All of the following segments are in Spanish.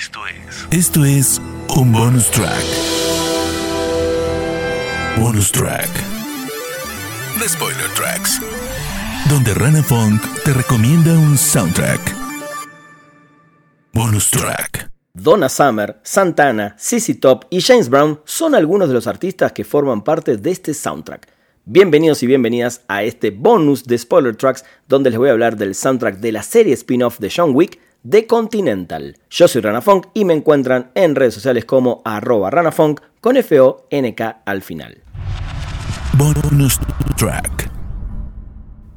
Esto es. Esto es un bonus track. Bonus track. The Spoiler Tracks. Donde Rana Funk te recomienda un soundtrack. Bonus track. Donna Summer, Santana, CC Top y James Brown son algunos de los artistas que forman parte de este soundtrack. Bienvenidos y bienvenidas a este bonus de Spoiler Tracks donde les voy a hablar del soundtrack de la serie spin-off de John Wick, The Continental. Yo soy Ranafunk y me encuentran en redes sociales como arroba ranafunk con F-O-N-K al final. Bonus track.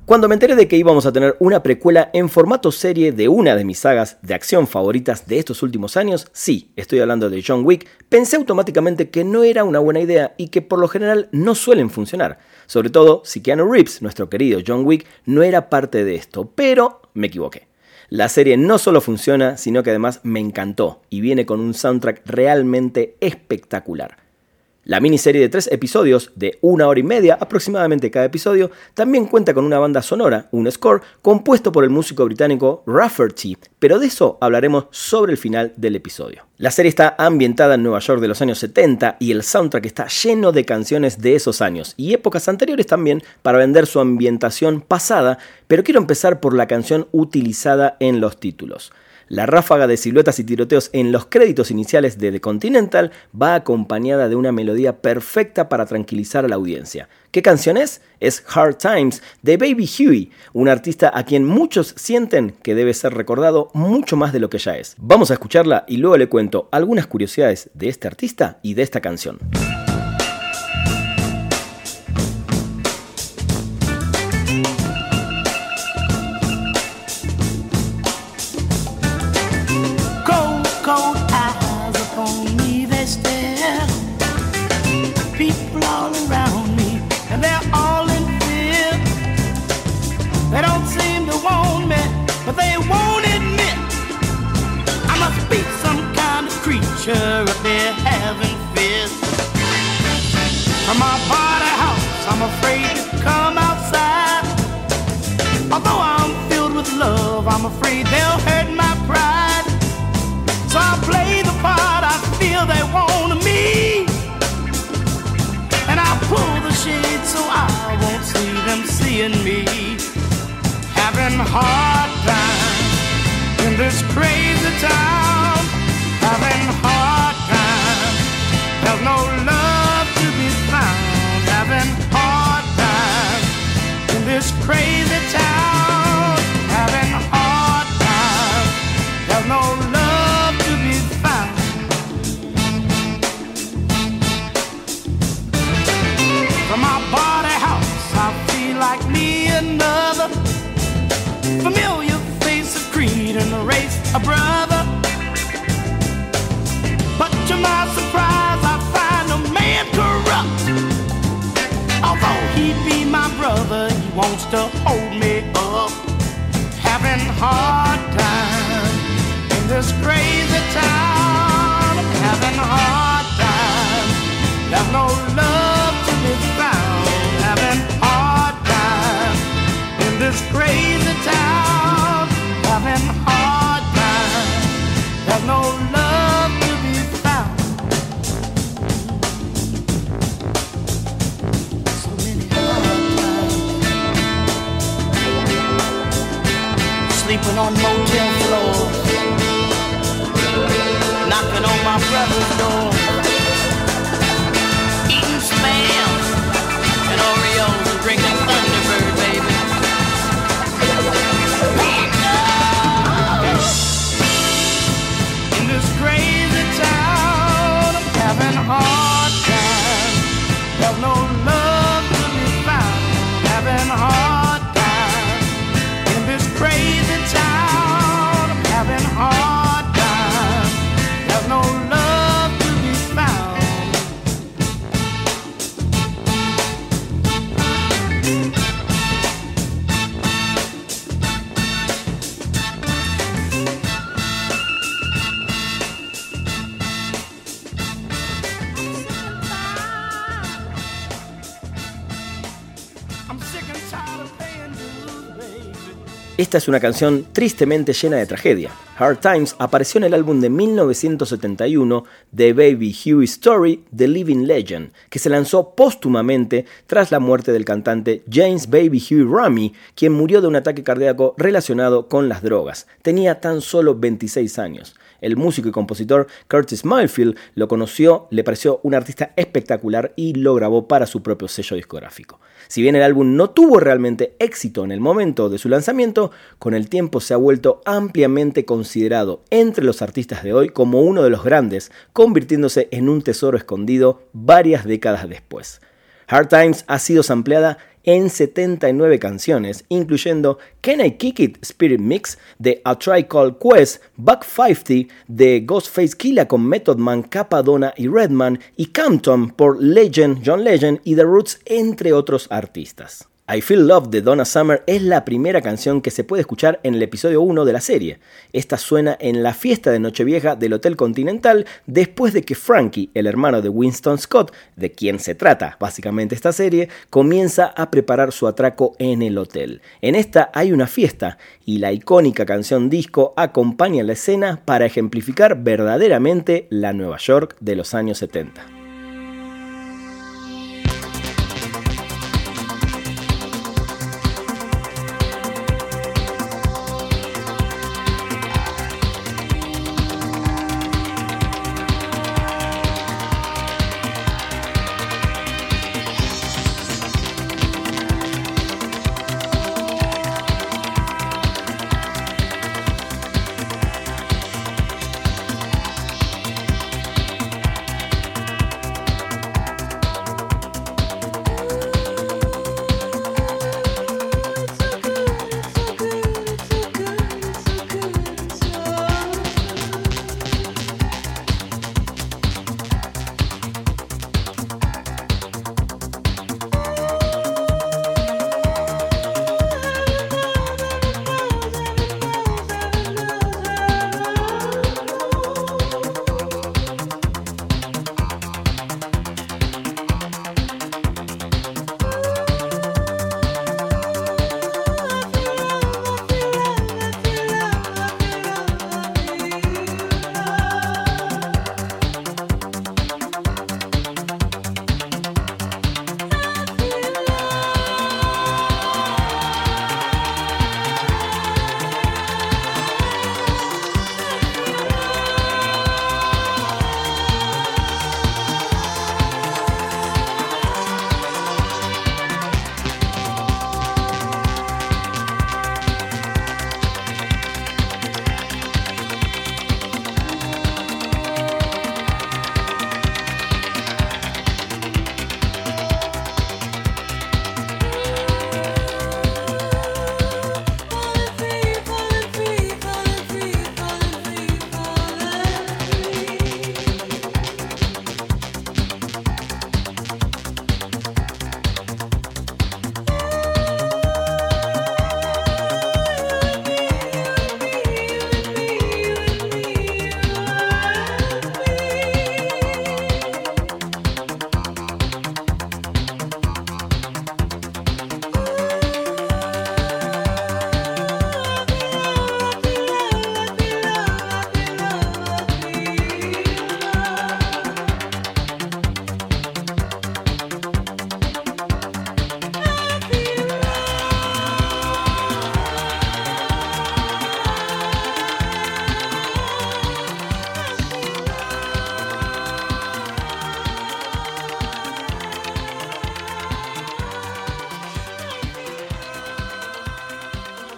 Cuando me enteré de que íbamos a tener una precuela en formato serie de una de mis sagas de acción favoritas de estos últimos años, sí, estoy hablando de John Wick, pensé automáticamente que no era una buena idea y que por lo general no suelen funcionar, sobre todo si Keanu Reeves, nuestro querido John Wick, no era parte de esto, pero me equivoqué. La serie no solo funciona, sino que además me encantó y viene con un soundtrack realmente espectacular. La miniserie de tres episodios, de una hora y media aproximadamente cada episodio, también cuenta con una banda sonora, un score, compuesto por el músico británico Rafferty, pero de eso hablaremos sobre el final del episodio. La serie está ambientada en Nueva York de los años 70 y el soundtrack está lleno de canciones de esos años y épocas anteriores también para vender su ambientación pasada, pero quiero empezar por la canción utilizada en los títulos. La ráfaga de siluetas y tiroteos en los créditos iniciales de The Continental va acompañada de una melodía perfecta para tranquilizar a la audiencia. ¿Qué canción es? Es Hard Times de Baby Huey, un artista a quien muchos sienten que debe ser recordado mucho más de lo que ya es. Vamos a escucharla y luego le cuento algunas curiosidades de este artista y de esta canción. Picture of their having fears. From my party house, I'm afraid to come outside. Although I'm filled with love, I'm afraid they'll hurt my pride. So I play the part I feel they want me. And I pull the shade so I won't see them seeing me. Having hard times in this crazy town. Having hard times. There's no love to be found. Having hard times in this crazy town. Brother. But to my surprise, I find a man corrupt. Although he be my brother, he wants to hold me up. Having hard time in this crazy town. Having hard time. There's no love to be found. Having hard time in this crazy On motel floors. Knocking on my brother's door. Esta es una canción tristemente llena de tragedia. Hard Times apareció en el álbum de 1971 The Baby Huey Story, The Living Legend, que se lanzó póstumamente tras la muerte del cantante James Baby Huey Rummy, quien murió de un ataque cardíaco relacionado con las drogas. Tenía tan solo 26 años. El músico y compositor Curtis Mayfield lo conoció, le pareció un artista espectacular y lo grabó para su propio sello discográfico. Si bien el álbum no tuvo realmente éxito en el momento de su lanzamiento, con el tiempo se ha vuelto ampliamente considerado entre los artistas de hoy como uno de los grandes, convirtiéndose en un tesoro escondido varias décadas después. Hard Times ha sido sampleada en 79 canciones, incluyendo Can I Kick It Spirit Mix de A Try Call Quest, Buck 50 de Ghostface Killa con Method Man, Capadonna y Redman, y Campton por Legend, John Legend y The Roots, entre otros artistas. I Feel Love de Donna Summer es la primera canción que se puede escuchar en el episodio 1 de la serie. Esta suena en la fiesta de Nochevieja del Hotel Continental después de que Frankie, el hermano de Winston Scott, de quien se trata básicamente esta serie, comienza a preparar su atraco en el hotel. En esta hay una fiesta y la icónica canción disco acompaña la escena para ejemplificar verdaderamente la Nueva York de los años 70.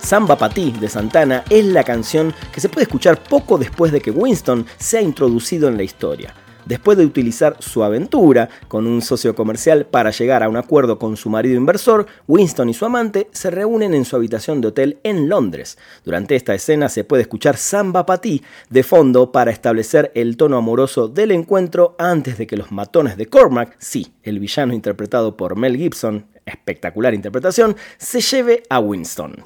Samba Pa' Ti de Santana es la canción que se puede escuchar poco después de que Winston sea introducido en la historia. Después de utilizar su aventura con un socio comercial para llegar a un acuerdo con su marido inversor, Winston y su amante se reúnen en su habitación de hotel en Londres. Durante esta escena se puede escuchar Samba Pa' Ti de fondo para establecer el tono amoroso del encuentro antes de que los matones de Cormac, sí, el villano interpretado por Mel Gibson, espectacular interpretación, se lleve a Winston.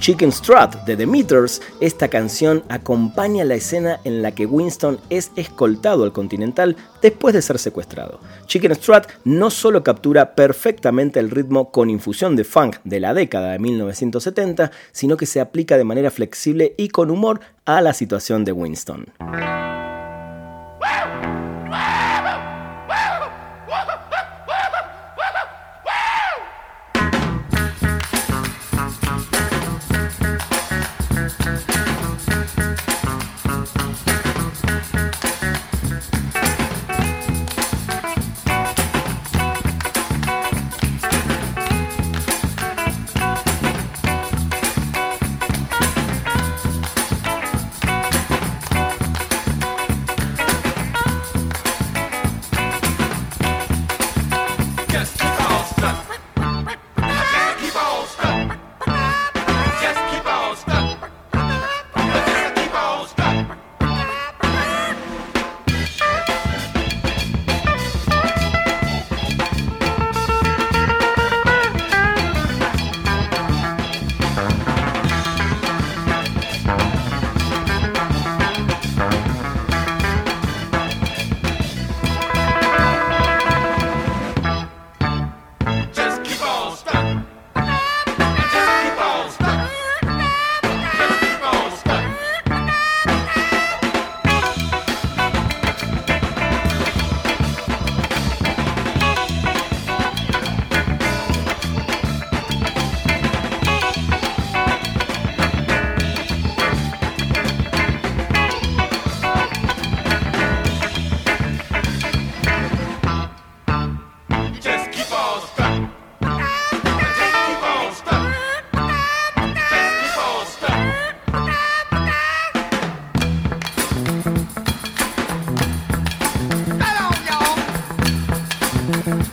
Chicken Strut de The Meters, esta canción acompaña la escena en la que Winston es escoltado al Continental después de ser secuestrado. Chicken Strut no solo captura perfectamente el ritmo con infusión de funk de la década de 1970, sino que se aplica de manera flexible y con humor a la situación de Winston.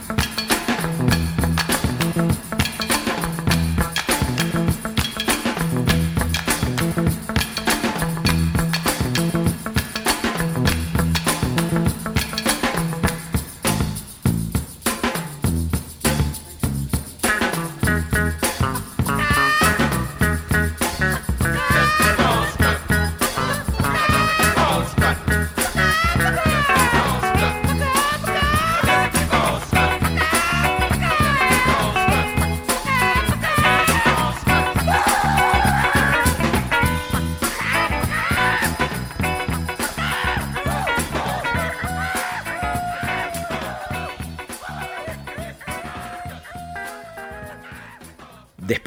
うん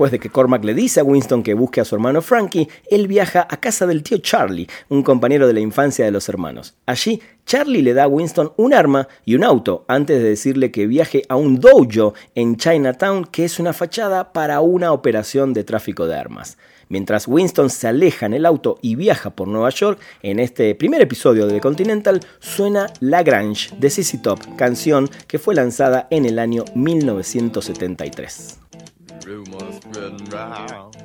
Después de que Cormac le dice a Winston que busque a su hermano Frankie, él viaja a casa del tío Charlie, un compañero de la infancia de los hermanos. Allí, Charlie le da a Winston un arma y un auto antes de decirle que viaje a un dojo en Chinatown, que es una fachada para una operación de tráfico de armas. Mientras Winston se aleja en el auto y viaja por Nueva York, en este primer episodio de The Continental suena La Grange de CC Top, canción que fue lanzada en el año 1973. Rumors spreading round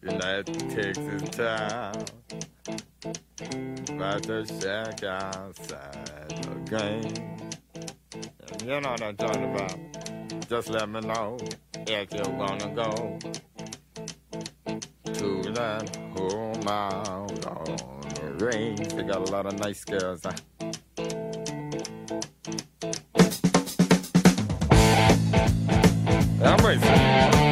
United Texas town about the shack outside game. You know what I'm talking about. Just let me know if you're gonna go to that home out on the range. They got a lot of nice girls. I'm ready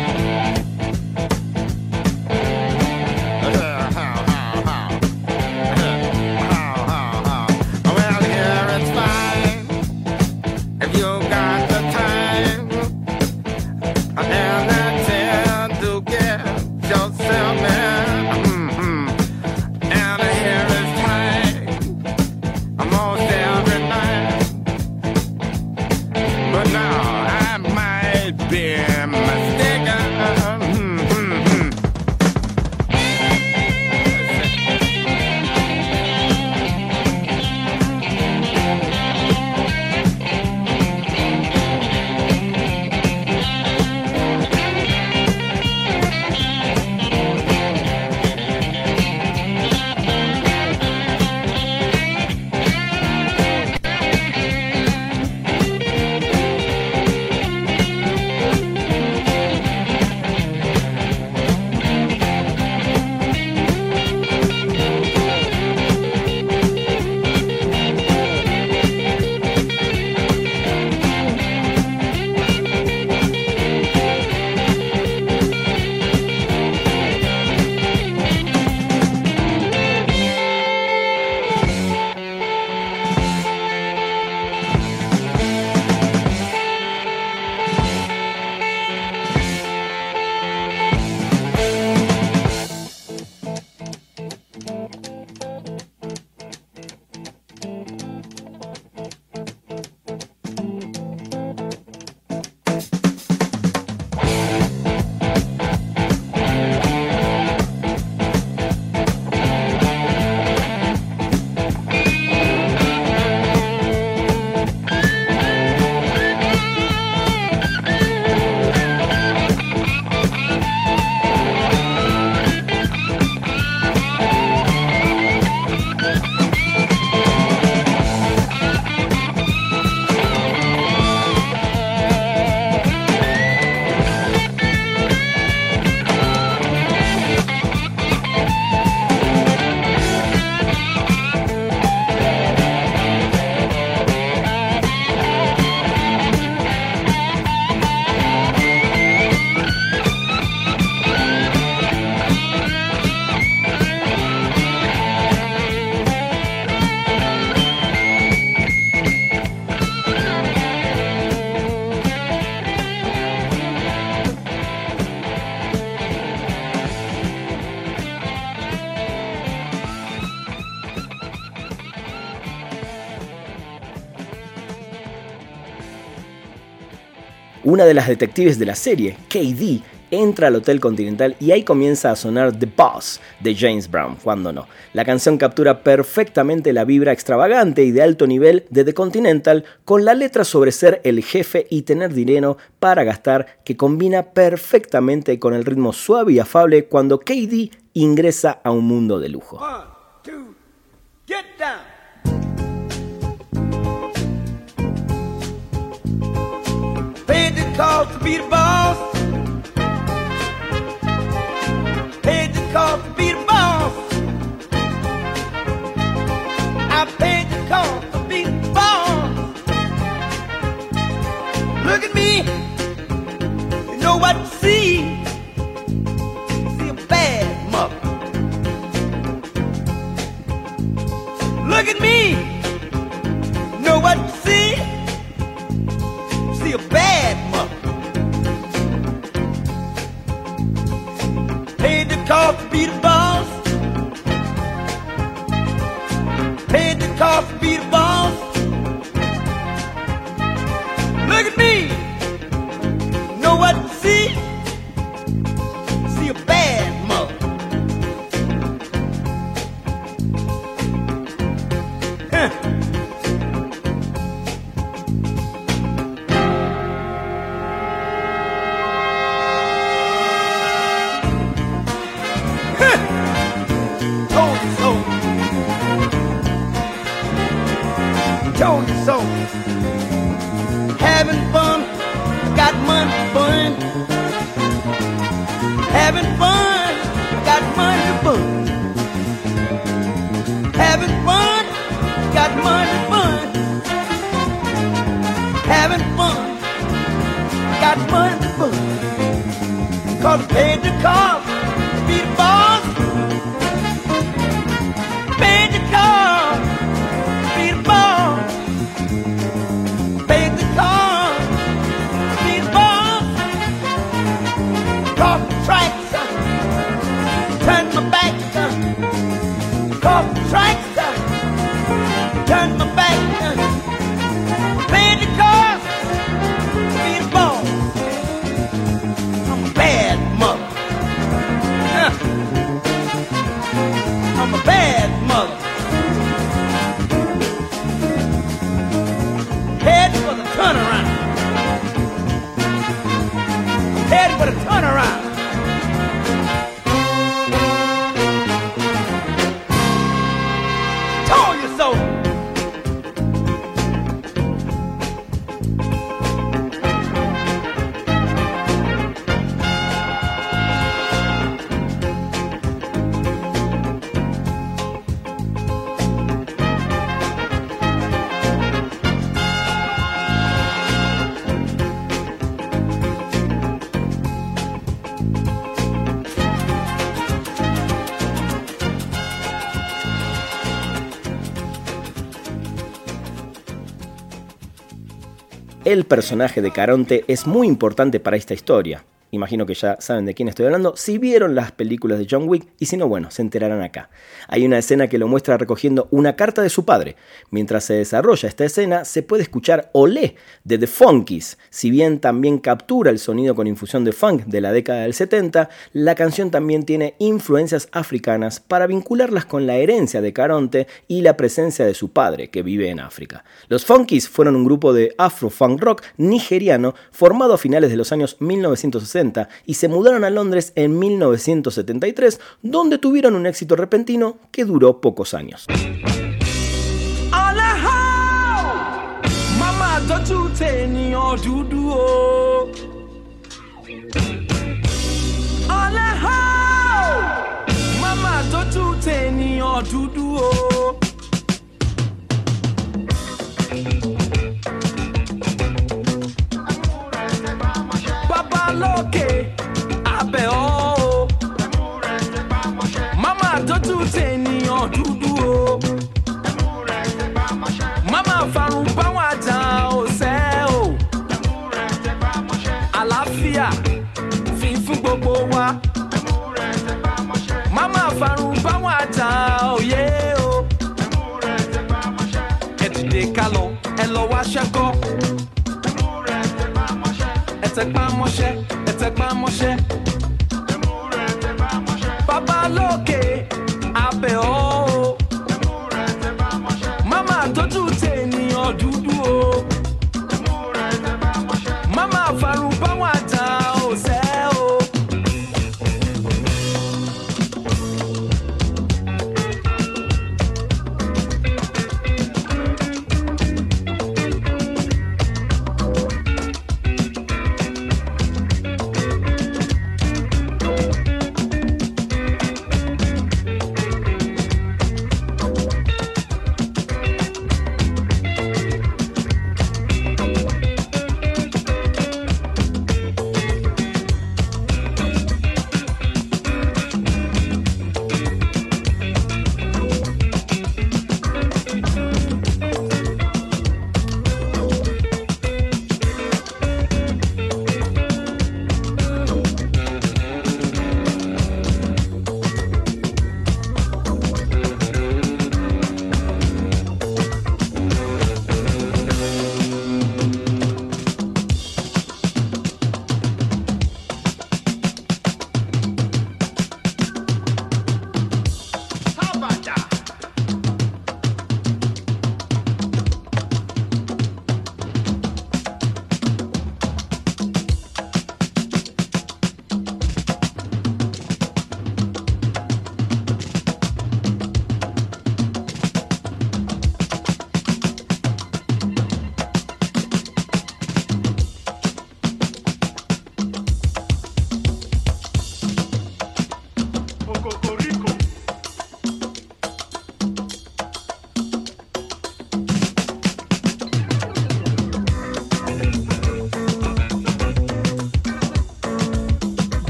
Una de las detectives de la serie, KD, entra al Hotel Continental y ahí comienza a sonar The Boss de James Brown, cuando no. La canción captura perfectamente la vibra extravagante y de alto nivel de The Continental con la letra sobre ser el jefe y tener dinero para gastar que combina perfectamente con el ritmo suave y afable cuando KD ingresa a un mundo de lujo. cost to be the kalk bir bas. Hadi kalk bir paid the cost. El personaje de Caronte es muy importante para esta historia imagino que ya saben de quién estoy hablando, si vieron las películas de John Wick y si no, bueno, se enterarán acá. Hay una escena que lo muestra recogiendo una carta de su padre. Mientras se desarrolla esta escena, se puede escuchar Olé de The Funkies. Si bien también captura el sonido con infusión de funk de la década del 70, la canción también tiene influencias africanas para vincularlas con la herencia de Caronte y la presencia de su padre, que vive en África. Los Funkies fueron un grupo de afro-funk rock nigeriano formado a finales de los años 1960 y se mudaron a Londres en 1973, donde tuvieron un éxito repentino que duró pocos años. Lókè abẹ́ ọ́ mama tójú tènìyàn dúdú o. Mama farun báwọn àjà ọ̀sẹ́ o. Àlàáfíà fi fún gbogbo wa. Mama farun báwọn àjà òye o. Ẹ dìde ká lọ ẹ lọ wá ṣẹ́kọ̀ọ́. Tẹpá mọ́ṣẹ́ ẹ tẹpá mọ́ṣẹ́. bàbá lókè abẹ́ ọ́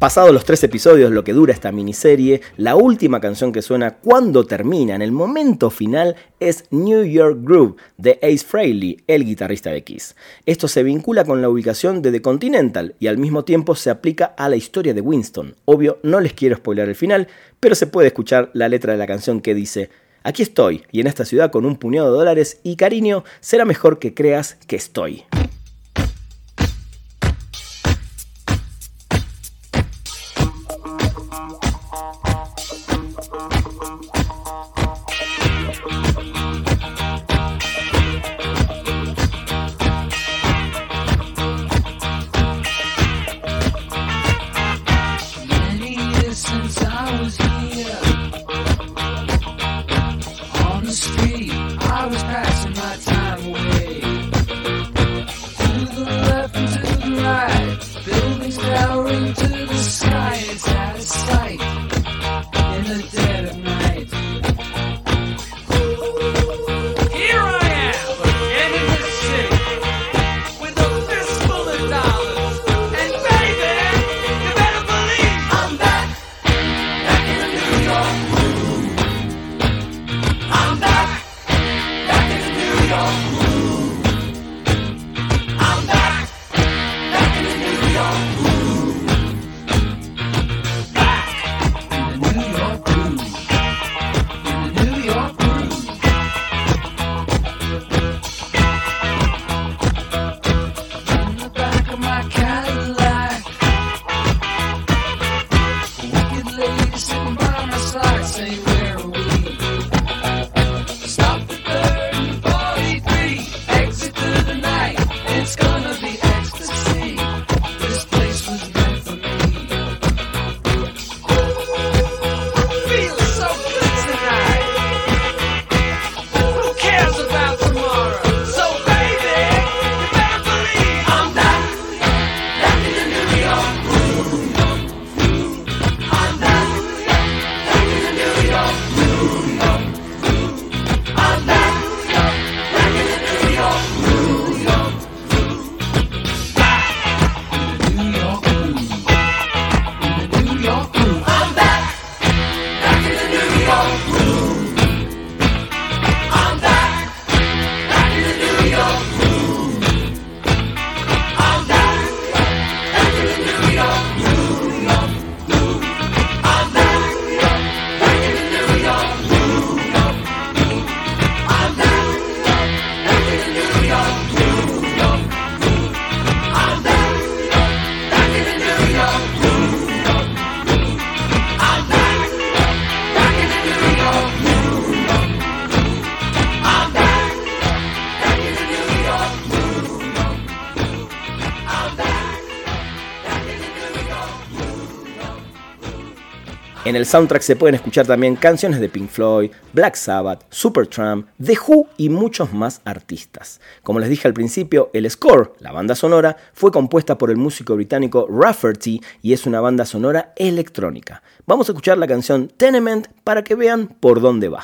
Pasados los tres episodios, lo que dura esta miniserie, la última canción que suena cuando termina, en el momento final, es New York Groove de Ace Frehley, el guitarrista de Kiss. Esto se vincula con la ubicación de The Continental y al mismo tiempo se aplica a la historia de Winston. Obvio, no les quiero spoiler el final, pero se puede escuchar la letra de la canción que dice: Aquí estoy, y en esta ciudad con un puñado de dólares y cariño, será mejor que creas que estoy. Hollywood. En el soundtrack se pueden escuchar también canciones de Pink Floyd, Black Sabbath, Supertramp, The Who y muchos más artistas. Como les dije al principio, el score, la banda sonora, fue compuesta por el músico británico Rafferty y es una banda sonora electrónica. Vamos a escuchar la canción Tenement para que vean por dónde va.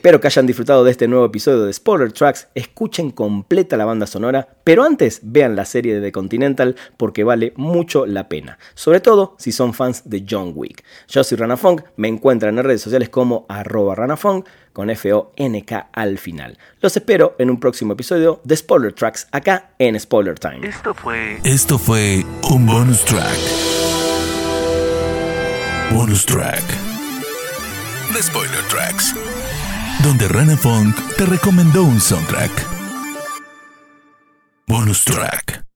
Espero que hayan disfrutado de este nuevo episodio de Spoiler Tracks. Escuchen completa la banda sonora, pero antes vean la serie de The Continental porque vale mucho la pena. Sobre todo si son fans de John Wick. Yo soy Rana Funk, me encuentran en redes sociales como arroba ranafunk con F-O-N-K al final. Los espero en un próximo episodio de Spoiler Tracks acá en Spoiler Time. Esto fue. Esto fue un bonus track. Bonus track. The Spoiler Tracks. Donde Rana Funk te recomendó un soundtrack. Bonus track.